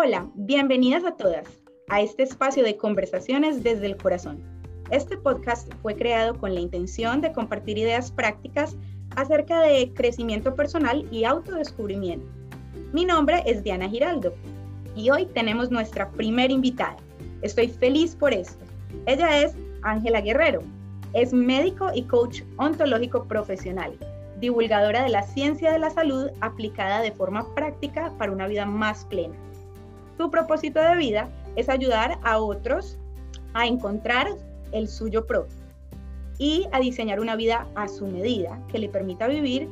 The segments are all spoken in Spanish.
Hola, bienvenidas a todas a este espacio de conversaciones desde el corazón. Este podcast fue creado con la intención de compartir ideas prácticas acerca de crecimiento personal y autodescubrimiento. Mi nombre es Diana Giraldo y hoy tenemos nuestra primera invitada. Estoy feliz por esto. Ella es Ángela Guerrero. Es médico y coach ontológico profesional, divulgadora de la ciencia de la salud aplicada de forma práctica para una vida más plena. Su propósito de vida es ayudar a otros a encontrar el suyo propio y a diseñar una vida a su medida que le permita vivir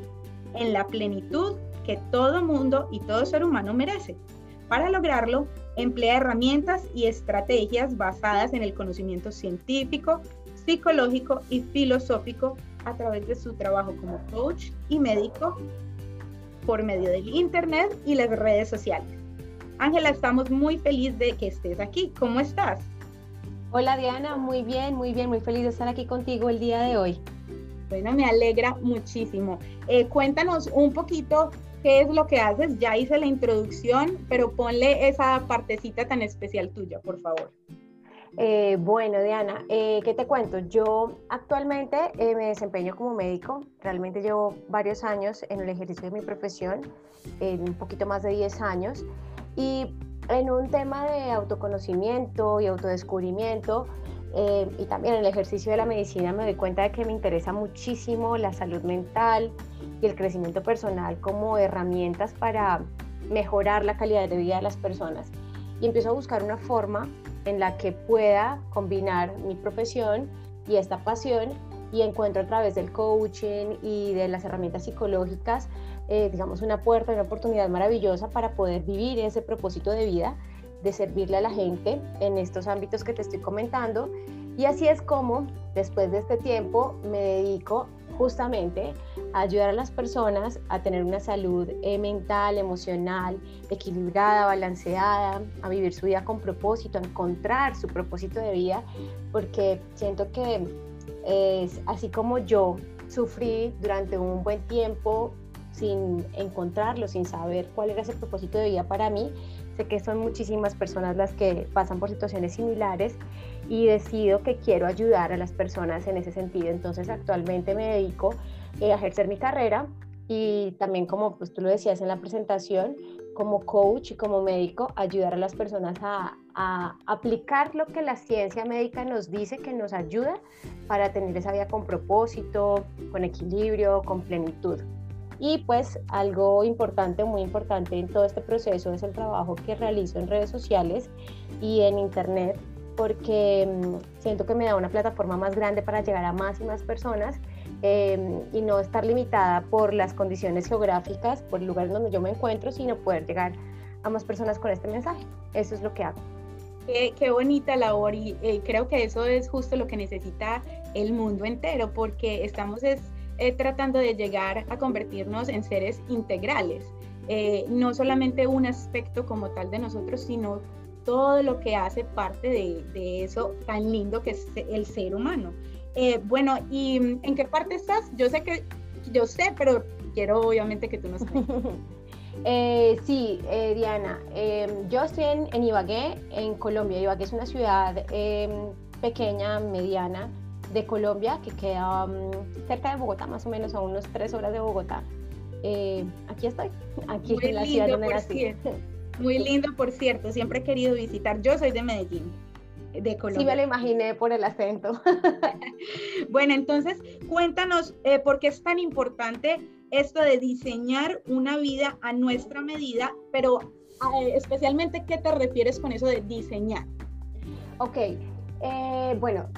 en la plenitud que todo mundo y todo ser humano merece. Para lograrlo, emplea herramientas y estrategias basadas en el conocimiento científico, psicológico y filosófico a través de su trabajo como coach y médico por medio del Internet y las redes sociales. Ángela, estamos muy felices de que estés aquí. ¿Cómo estás? Hola Diana, muy bien, muy bien, muy feliz de estar aquí contigo el día de hoy. Bueno, me alegra muchísimo. Eh, cuéntanos un poquito qué es lo que haces. Ya hice la introducción, pero ponle esa partecita tan especial tuya, por favor. Eh, bueno, Diana, eh, ¿qué te cuento? Yo actualmente me desempeño como médico. Realmente llevo varios años en el ejercicio de mi profesión, un poquito más de 10 años. Y en un tema de autoconocimiento y autodescubrimiento, eh, y también en el ejercicio de la medicina me doy cuenta de que me interesa muchísimo la salud mental y el crecimiento personal como herramientas para mejorar la calidad de vida de las personas. Y empiezo a buscar una forma en la que pueda combinar mi profesión y esta pasión y encuentro a través del coaching y de las herramientas psicológicas eh, digamos, una puerta, una oportunidad maravillosa para poder vivir ese propósito de vida, de servirle a la gente en estos ámbitos que te estoy comentando. Y así es como, después de este tiempo, me dedico justamente a ayudar a las personas a tener una salud eh, mental, emocional, equilibrada, balanceada, a vivir su vida con propósito, a encontrar su propósito de vida, porque siento que es así como yo sufrí durante un buen tiempo sin encontrarlo, sin saber cuál era ese propósito de vida para mí. Sé que son muchísimas personas las que pasan por situaciones similares y decido que quiero ayudar a las personas en ese sentido. Entonces actualmente me dedico eh, a ejercer mi carrera y también como pues, tú lo decías en la presentación, como coach y como médico, ayudar a las personas a, a, aplicar lo que la ciencia médica nos dice que nos ayuda para tener esa vida con propósito, con equilibrio, con plenitud. Y pues algo importante, muy importante en todo este proceso es el trabajo que realizo en redes sociales y en internet, porque mm, siento que me da una plataforma más grande para llegar a más y más personas em, y no estar limitada por las condiciones geográficas, por el lugar donde yo me encuentro, sino poder llegar a más personas con este mensaje. Eso es lo que hago. Qué, bonita labor y eh, creo que eso es justo lo que necesita el mundo entero, porque estamos es, eh, tratando de llegar a convertirnos en seres integrales, eh, no solamente un aspecto como tal de nosotros, sino todo lo que hace parte de, eso tan lindo que es el ser humano. Eh, bueno, ¿y en qué parte estás? Yo sé que, yo sé, pero quiero obviamente que tú nos eh, sí, Diana, em, yo estoy en, en, Ibagué, en Colombia. Ibagué es una ciudad em, pequeña, mediana, de Colombia, que queda mm, cerca de Bogotá, más o menos a unos tres horas de Bogotá. Eh, aquí estoy, aquí Muy en la ciudad donde nací. Muy lindo, por cierto, siempre he querido visitar. Yo soy de Medellín, de Colombia. Sí, me lo imaginé por el acento. bueno, entonces cuéntanos eh, por qué es tan importante esto de diseñar una vida a nuestra medida, pero eh, especialmente, ¿qué te refieres con eso de diseñar? Ok, bueno,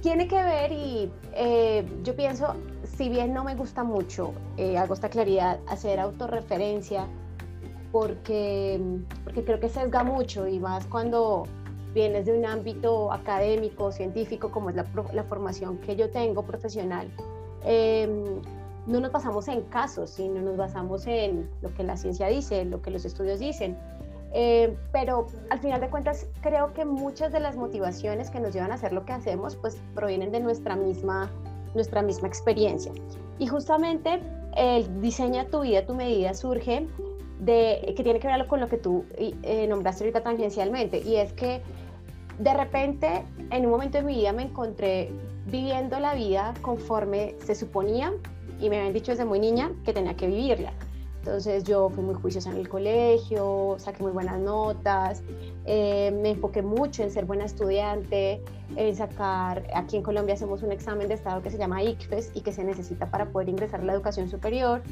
tiene que ver y eh, yo pienso, si bien no me gusta mucho, eh, hago esta claridad, hacer autorreferencia, porque, porque creo que sesga mucho y más cuando vienes de un ámbito académico, científico, como es la, la formación que yo tengo profesional. Em, no nos basamos en casos, sino nos basamos en lo que la ciencia dice, lo que los estudios dicen. Eh, pero al final de cuentas creo que muchas de las motivaciones que nos llevan a hacer lo que hacemos pues provienen de nuestra misma, nuestra misma experiencia. Y justamente el diseña tu vida, tu medida surge de, que tiene que ver con lo que tú eh, nombraste ahorita tangencialmente, y es que de repente en un momento de mi vida me encontré viviendo la vida conforme se suponía y me habían dicho desde muy niña que tenía que vivirla. Entonces yo fui muy juiciosa en el colegio, saqué muy buenas notas, eh, me enfoqué mucho en ser buena estudiante, en sacar, aquí en Colombia hacemos un examen de estado que se llama ICFES y que se necesita para poder ingresar a la educación superior.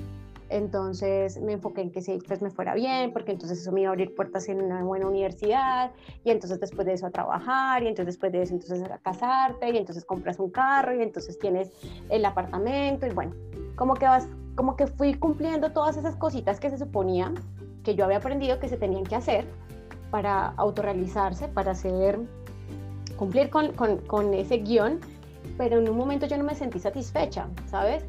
Entonces me enfoqué en que ese ICFES me fuera bien, porque entonces eso me iba a abrir puertas en una buena universidad, y entonces después de eso a trabajar, y entonces después de eso entonces a casarte, y entonces compras un carro, y entonces tienes el apartamento, y bueno, como que vas como que fui cumpliendo todas esas cositas que se suponía que yo había aprendido que se tenían que hacer para autorrealizarse, para hacer, cumplir con, con, con ese guion, pero en un momento yo no me sentí satisfecha, ¿sabes?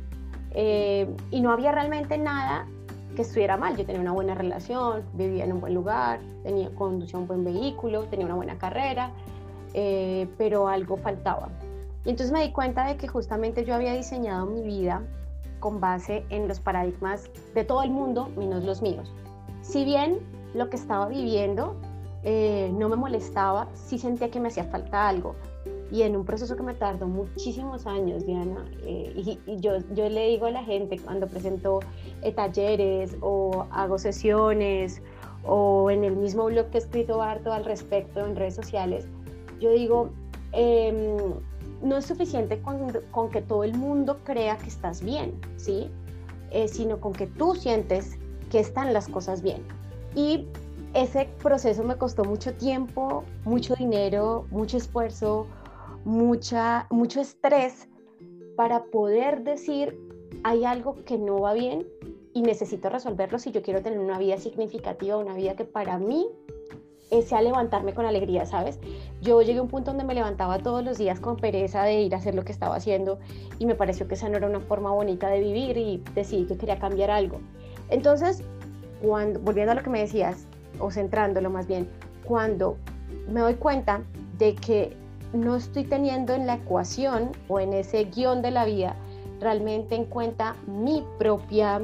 Eh, y no había realmente nada que estuviera mal. Yo tenía una buena relación, vivía en un buen lugar, tenía, conducía un buen vehículo, tenía una buena carrera, eh, pero algo faltaba. Y entonces me di cuenta de que justamente yo había diseñado mi vida con base en los paradigmas de todo el mundo, menos los míos. Si bien lo que estaba viviendo eh, no me molestaba, sí sentía que me hacía falta algo. Y en un proceso que me tardó muchísimos años, Diana, eh, y, yo, yo le digo a la gente cuando presento eh, talleres o hago sesiones o en el mismo blog que he escrito harto al respecto en redes sociales, yo digo, eh, no es suficiente con, que todo el mundo crea que estás bien, ¿sí? Eh, sino con que tú sientes que están las cosas bien. Y ese proceso me costó mucho tiempo, mucho dinero, mucho esfuerzo, mucha, mucho estrés para poder decir, hay algo que no va bien y necesito resolverlo si yo quiero tener una vida significativa, una vida que para mí sea levantarme con alegría, ¿sabes? Yo llegué a un punto donde me levantaba todos los días con pereza de ir a hacer lo que estaba haciendo y me pareció que esa no era una forma bonita de vivir y decidí que quería cambiar algo. Entonces, volviendo a lo que me decías, o centrándolo más bien, cuando me doy cuenta de que no estoy teniendo en la ecuación o en ese guion de la vida realmente en cuenta mi propia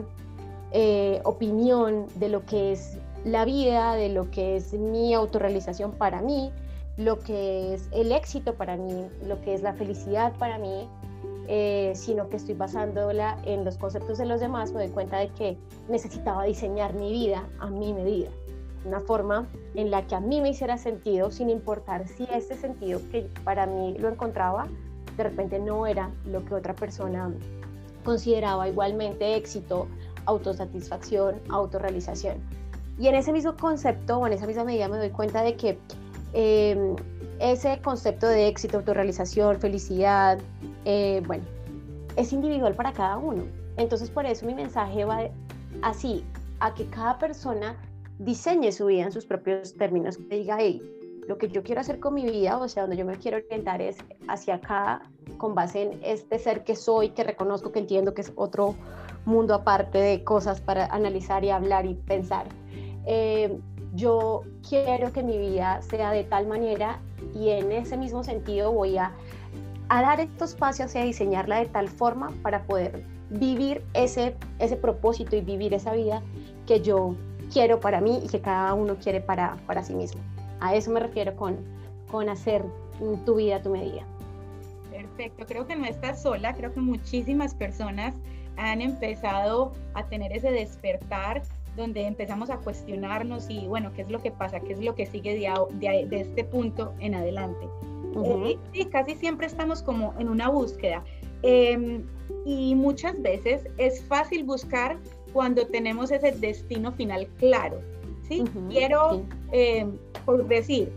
eh, opinión de lo que es la vida, de lo que es mi autorrealización para mí, lo que es el éxito para mí, lo que es la felicidad para mí, eh, sino que estoy basándola en los conceptos de los demás, me doy cuenta de que necesitaba diseñar mi vida a mi medida, una forma en la que a mí me hiciera sentido, sin importar si este sentido que para mí lo encontraba, de repente no era lo que otra persona consideraba igualmente éxito, autosatisfacción, autorrealización. Y en ese mismo concepto o en esa misma medida me doy cuenta de que em, ese concepto de éxito, autorrealización, felicidad, eh, bueno, es individual para cada uno. Entonces por eso mi mensaje va así, a que cada persona diseñe su vida en sus propios términos, que diga, hey, lo que yo quiero hacer con mi vida, o sea, donde yo me quiero orientar es hacia acá, con base en este ser que soy, que reconozco, que entiendo que es otro mundo aparte de cosas para analizar y hablar y pensar. Eh, yo quiero que mi vida sea de tal manera y en ese mismo sentido voy a, dar estos espacios y a diseñarla de tal forma para poder vivir ese, ese propósito y vivir esa vida que yo quiero para mí y que cada uno quiere para, para sí mismo. A eso me refiero con, con hacer tu vida a tu medida. Perfecto, creo que no estás sola, creo que muchísimas personas han empezado a tener ese despertar donde empezamos a cuestionarnos y bueno, ¿qué es lo que pasa? ¿Qué es lo que sigue de, de, este punto en adelante? Eh, sí, casi siempre estamos como en una búsqueda em, y muchas veces es fácil buscar cuando tenemos ese destino final claro. ¿sí? quiero, em, por decir,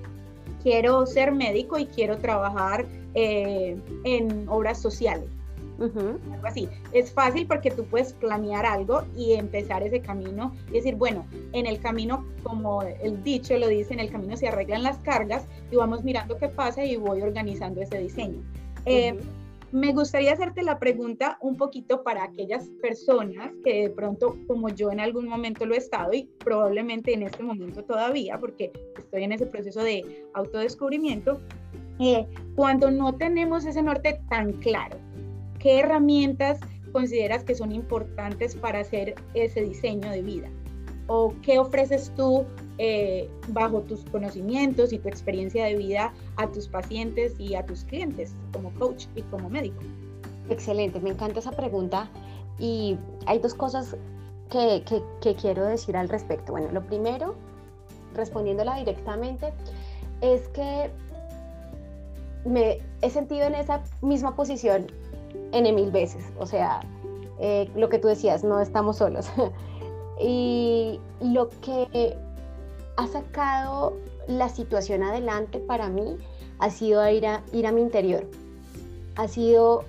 quiero ser médico y quiero trabajar eh, en obras sociales algo así. Es fácil porque tú puedes planear algo y empezar ese camino y decir, bueno, en el camino, como el dicho lo dice, en el camino se arreglan las cargas y vamos mirando qué pasa y voy organizando ese diseño. Eh, me gustaría hacerte la pregunta un poquito para aquellas personas que de pronto, como yo en algún momento lo he estado y probablemente en este momento todavía, porque estoy en ese proceso de autodescubrimiento, eh, cuando no tenemos ese norte tan claro, ¿Qué herramientas consideras que son importantes para hacer ese diseño de vida? o qué ofreces tú eh, bajo tus conocimientos y tu experiencia de vida a tus pacientes y a tus clientes como coach y como médico? Excelente, me encanta esa pregunta y hay dos cosas que, que, quiero decir al respecto. Bueno, lo primero, respondiéndola directamente, es que me he sentido en esa misma posición en mil veces. O sea, eh, lo que tú decías, no estamos solos. y lo que ha sacado la situación adelante para mí ha sido ir a, ir a mi interior. Ha sido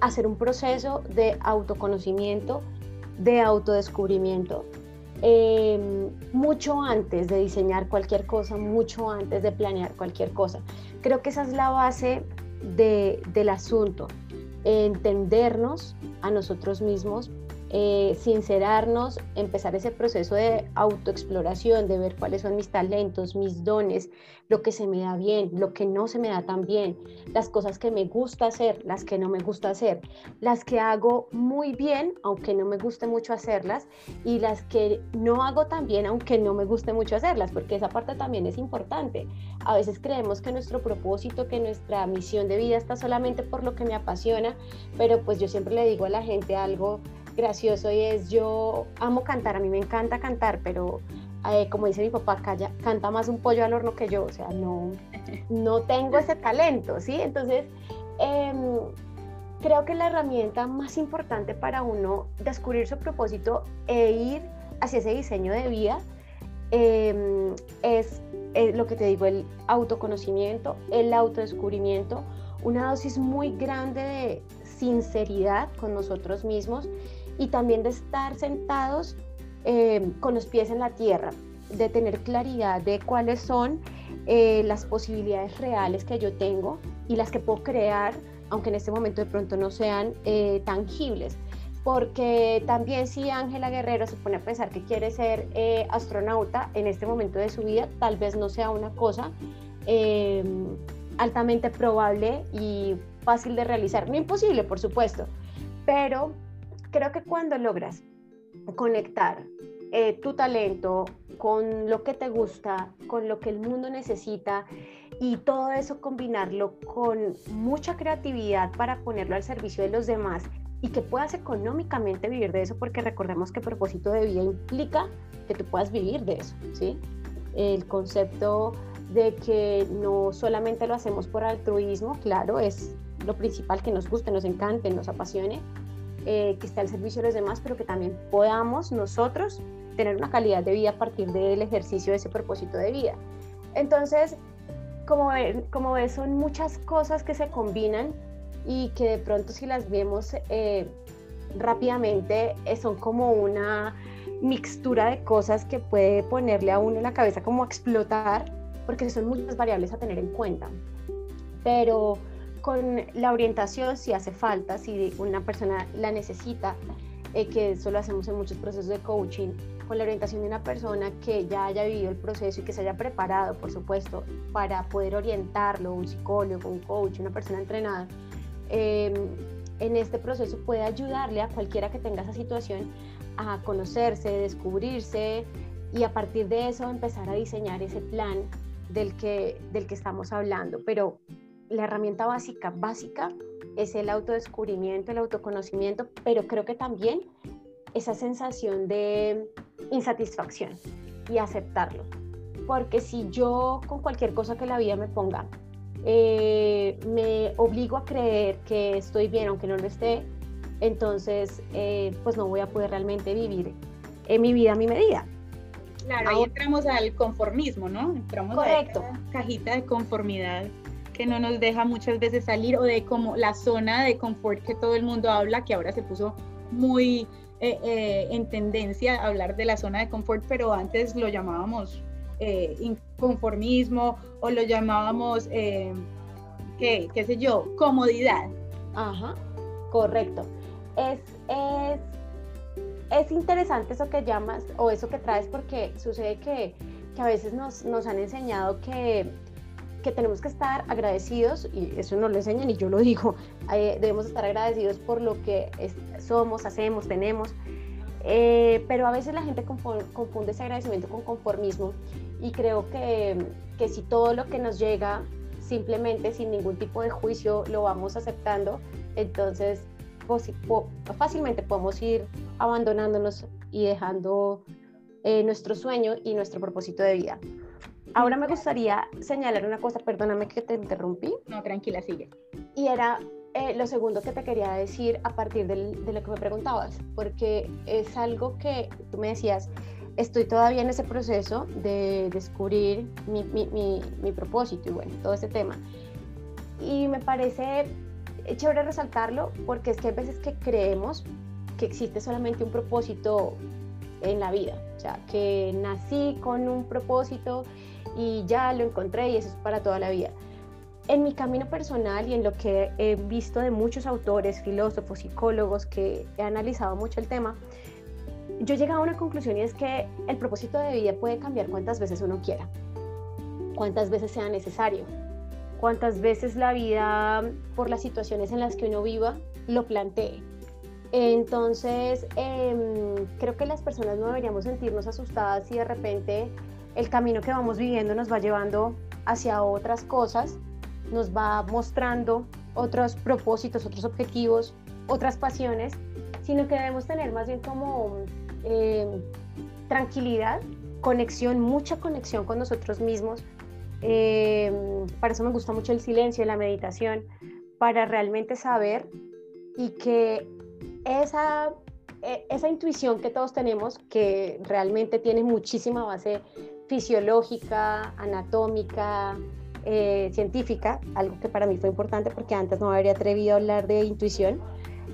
hacer un proceso de autoconocimiento, de autodescubrimiento, em, mucho antes de diseñar cualquier cosa, mucho antes de planear cualquier cosa. Creo que esa es la base del asunto, entendernos a nosotros mismos, eh, sincerarnos, empezar ese proceso de autoexploración, de ver cuáles son mis talentos, mis dones, lo que se me da bien, lo que no se me da tan bien, las cosas que me gusta hacer, las que no me gusta hacer, las que hago muy bien, aunque no me guste mucho hacerlas, y las que no hago tan bien, aunque no me guste mucho hacerlas, porque esa parte también es importante. A veces creemos que nuestro propósito, que nuestra misión de vida está solamente por lo que me apasiona, pero pues yo siempre le digo a la gente algo gracioso y es yo amo cantar, a mí me encanta cantar, pero eh, como dice mi papá, calla, canta más un pollo al horno que yo, o sea, no, no tengo ese talento, ¿sí? Entonces, em, creo que la herramienta más importante para uno descubrir su propósito e ir hacia ese diseño de vida em, es, es, lo que te digo, el autoconocimiento, el autodescubrimiento, una dosis muy grande de sinceridad con nosotros mismos y también de estar sentados eh, con los pies en la tierra, de tener claridad de cuáles son eh, las posibilidades reales que yo tengo y las que puedo crear, aunque en este momento de pronto no sean eh, tangibles. Porque también si Ángela Guerrero se pone a pensar que quiere ser astronauta en este momento de su vida, tal vez no sea una cosa altamente probable y fácil de realizar. No imposible, por supuesto, pero creo que cuando logras conectar eh, tu talento con lo que te gusta, con lo que el mundo necesita y todo eso combinarlo con mucha creatividad para ponerlo al servicio de los demás y que puedas económicamente vivir de eso, porque recordemos que propósito de vida implica que tú puedas vivir de eso, ¿sí? El concepto de que no solamente lo hacemos por altruismo, claro, es lo principal que nos guste, nos encante, nos apasione, eh, que esté al servicio de los demás, pero que también podamos nosotros tener una calidad de vida a partir del ejercicio de ese propósito de vida. Entonces, como, como ves, son muchas cosas que se combinan y que de pronto si las vemos eh, rápidamente eh, son como una mixtura de cosas que puede ponerle a uno en la cabeza como a explotar, porque son muchas variables a tener en cuenta. Pero con la orientación si hace falta, si una persona la necesita, eh, que eso lo hacemos en muchos procesos de coaching, con la orientación de una persona que ya haya vivido el proceso y que se haya preparado, por supuesto, para poder orientarlo, un psicólogo, un coach, una persona entrenada, em, en este proceso puede ayudarle a cualquiera que tenga esa situación a conocerse, descubrirse y a partir de eso empezar a diseñar ese plan del que, del que estamos hablando. Pero la herramienta básica, básica, es el autodescubrimiento, el autoconocimiento, pero creo que también esa sensación de insatisfacción y aceptarlo. Porque si yo con cualquier cosa que la vida me ponga, eh, me obligo a creer que estoy bien aunque no lo esté, entonces eh, pues no voy a poder realmente vivir en mi vida a mi medida. Claro, ahí entramos al conformismo, ¿no? Entramos Correcto. a la cajita de conformidad que no nos deja muchas veces salir o de como la zona de confort que todo el mundo habla, que ahora se puso muy eh, eh, en tendencia a hablar de la zona de confort, pero antes lo llamábamos eh, inconformismo o lo llamábamos, ¿qué, qué sé yo, comodidad. Ajá, correcto. Es, es, es interesante eso que llamas o eso que traes porque sucede que, que a veces nos, nos han enseñado que que tenemos que estar agradecidos, y eso nos lo enseñan y yo lo digo, eh, debemos estar agradecidos por lo que somos, hacemos, tenemos, Eh, pero a veces la gente confunde ese agradecimiento con conformismo y creo que, que si todo lo que nos llega simplemente sin ningún tipo de juicio lo vamos aceptando, entonces fácilmente podemos ir abandonándonos y dejando eh, nuestro sueño y nuestro propósito de vida. Ahora me gustaría señalar una cosa, perdóname que te interrumpí. No, tranquila, sigue. Y era eh, lo segundo que te quería decir a partir de lo que me preguntabas, porque es algo que tú me decías, estoy todavía en ese proceso de descubrir mi, mi, mi, mi propósito y bueno, todo ese tema. Y me parece chévere resaltarlo porque es que hay veces que creemos que existe solamente un propósito en la vida, o sea, que nací con un propósito y ya lo encontré y eso es para toda la vida. En mi camino personal y en lo que he visto de muchos autores, filósofos, psicólogos que he analizado mucho el tema, yo he a una conclusión y es que el propósito de vida puede cambiar cuantas veces uno quiera, cuantas veces sea necesario, cuantas veces la vida, por las situaciones en las que uno viva, lo plantee. Entonces, em, creo que las personas no deberíamos sentirnos asustadas si de repente el camino que vamos viviendo nos va llevando hacia otras cosas, nos va mostrando otros propósitos, otros objetivos, otras pasiones, sino que debemos tener más bien como em, tranquilidad, conexión, mucha conexión con nosotros mismos. Em, para eso me gusta mucho el silencio y la meditación, para realmente saber y que esa, e, esa intuición que todos tenemos, que realmente tiene muchísima base fisiológica, anatómica, eh, científica, algo que para mí fue importante porque antes no me habría atrevido a hablar de intuición,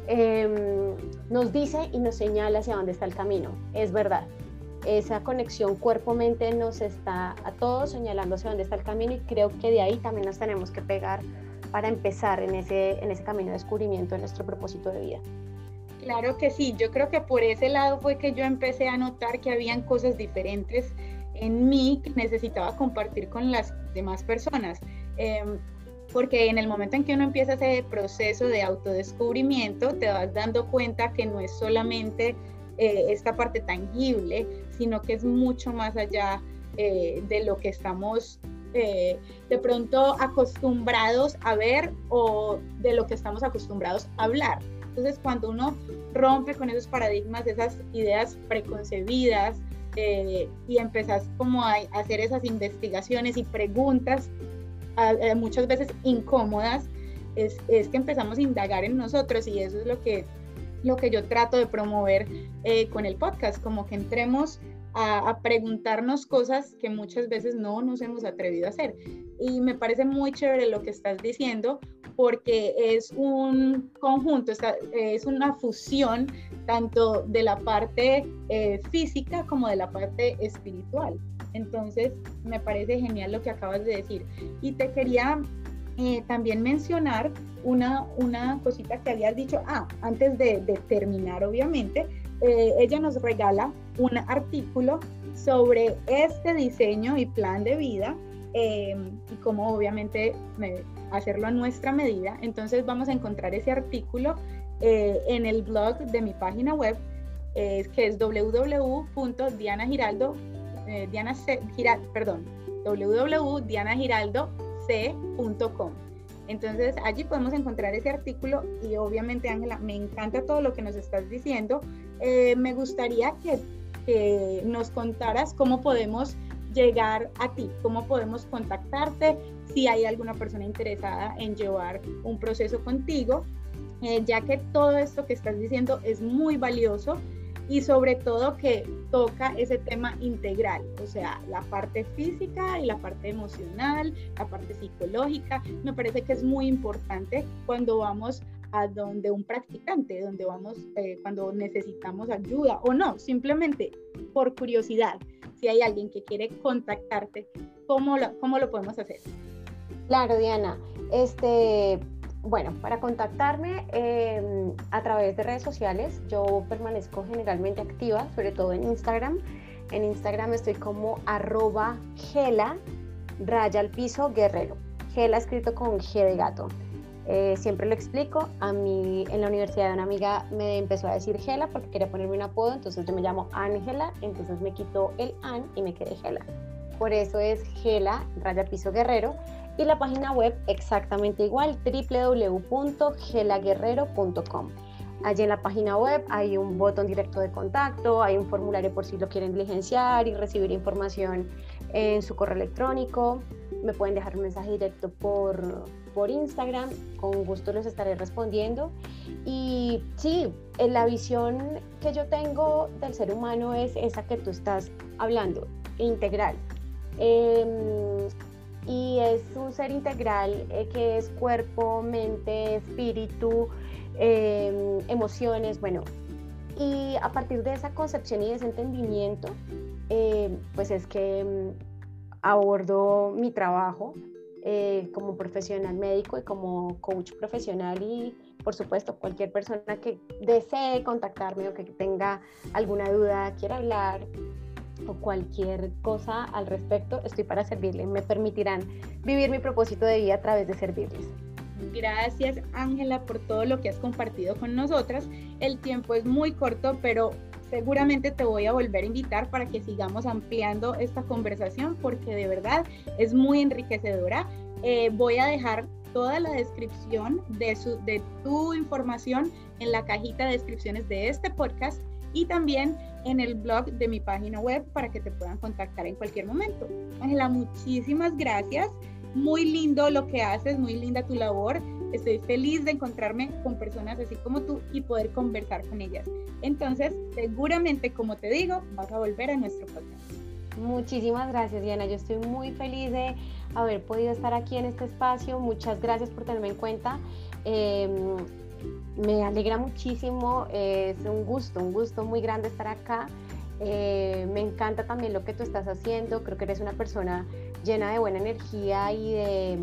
em, nos dice y nos señala hacia dónde está el camino. Es verdad, esa conexión cuerpo-mente nos está a todos señalando hacia dónde está el camino y creo que de ahí también nos tenemos que pegar para empezar en ese, en ese camino de descubrimiento de nuestro propósito de vida. Claro que sí, yo creo que por ese lado fue que yo empecé a notar que habían cosas diferentes en mí que necesitaba compartir con las demás personas. Em, porque en el momento en que uno empieza ese proceso de autodescubrimiento, te vas dando cuenta que no es solamente eh, esta parte tangible, sino que es mucho más allá eh, de lo que estamos eh, de pronto acostumbrados a ver o de lo que estamos acostumbrados a hablar. Entonces, cuando uno rompe con esos paradigmas, esas ideas preconcebidas eh, y empezás como a, hacer esas investigaciones y preguntas muchas veces incómodas, es, es, que empezamos a indagar en nosotros y eso es lo que, lo que yo trato de promover eh, con el podcast, como que entremos a, preguntarnos cosas que muchas veces no nos hemos atrevido a hacer. Y me parece muy chévere lo que estás diciendo porque es un conjunto, es una fusión tanto de la parte eh, física como de la parte espiritual. Entonces, me parece genial lo que acabas de decir. Y te quería eh, también mencionar una, una cosita que habías dicho, ah, antes de, terminar, obviamente, eh, ella nos regala un artículo sobre este diseño y plan de vida em, y cómo obviamente hacerlo a nuestra medida. Entonces vamos a encontrar ese artículo eh, en el blog de mi página web, que es www.dianagiraldo, eh. Entonces allí podemos encontrar ese artículo y obviamente Ángela, me encanta todo lo que nos estás diciendo. Eh, me gustaría que, nos contaras cómo podemos llegar a ti, cómo podemos contactarte, si hay alguna persona interesada en llevar un proceso contigo, eh, ya que todo esto que estás diciendo es muy valioso y sobre todo que toca ese tema integral, o sea, la parte física y la parte emocional, la parte psicológica. Me parece que es muy importante cuando vamos a donde un practicante, donde vamos eh, cuando necesitamos ayuda o no, simplemente por curiosidad. Si hay alguien que quiere contactarte, ¿cómo lo, cómo lo podemos hacer? Claro, Diana. Este, bueno, para contactarme em, a través de redes sociales, yo permanezco generalmente activa, sobre todo en Instagram. En Instagram estoy como arroba gela raya al piso guerrero. Gela escrito con G de gato. Eh, siempre lo explico. A mí en la universidad una amiga me empezó a decir Gela porque quería ponerme un apodo, entonces yo me llamo Ángela, entonces me quitó el An y me quedé Gela. Por eso es Gela, raya piso guerrero. Y la página web exactamente igual, www.gelaguerrero.com. Allí en la página web hay un botón directo de contacto, hay un formulario por si lo quieren diligenciar y recibir información en su correo electrónico. Me pueden dejar un mensaje directo por, por Instagram, con gusto les estaré respondiendo. Y sí, la visión que yo tengo del ser humano es esa que tú estás hablando, integral. Em, y es un ser integral eh, que es cuerpo, mente, espíritu, Em, emociones, bueno. Y a partir de esa concepción y de ese entendimiento, em, pues es que em, abordo mi trabajo eh, como profesional médico y como coach profesional y por supuesto cualquier persona que desee contactarme o que tenga alguna duda, quiera hablar o cualquier cosa al respecto, estoy para servirle. Me permitirán vivir mi propósito de vida a través de servirles. Gracias Ángela por todo lo que has compartido con nosotras. El tiempo es muy corto, pero seguramente te voy a volver a invitar para que sigamos ampliando esta conversación porque de verdad es muy enriquecedora. Eh, voy a dejar toda la descripción de, su, de tu información en la cajita de descripciones de este podcast y también en el blog de mi página web para que te puedan contactar en cualquier momento. Ángela, muchísimas gracias. Muy lindo lo que haces, muy linda tu labor. Estoy feliz de encontrarme con personas así como tú y poder conversar con ellas. Entonces, seguramente, como te digo, vas a volver a nuestro podcast. Muchísimas gracias, Diana. Yo estoy muy feliz de haber podido estar aquí en este espacio. Muchas gracias por tenerme en cuenta. Em, me alegra muchísimo. es un gusto, un gusto muy grande estar acá. Eh, me encanta también lo que tú estás haciendo. Creo que eres una persona llena de buena energía y de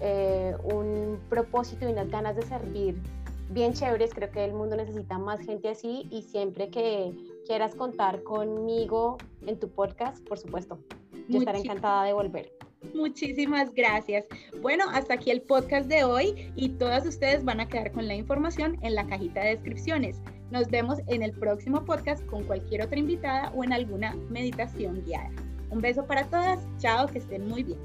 eh, un propósito y unas ganas de servir bien chéveres. Creo que el mundo necesita más gente así y siempre que quieras contar conmigo en tu podcast, por supuesto, yo estaré encantada de volver. Muchísimas gracias. Bueno, hasta aquí el podcast de hoy y todas ustedes van a quedar con la información en la cajita de descripciones. Nos vemos en el próximo podcast con cualquier otra invitada o en alguna meditación guiada. Un beso para todas, chao, que estén muy bien.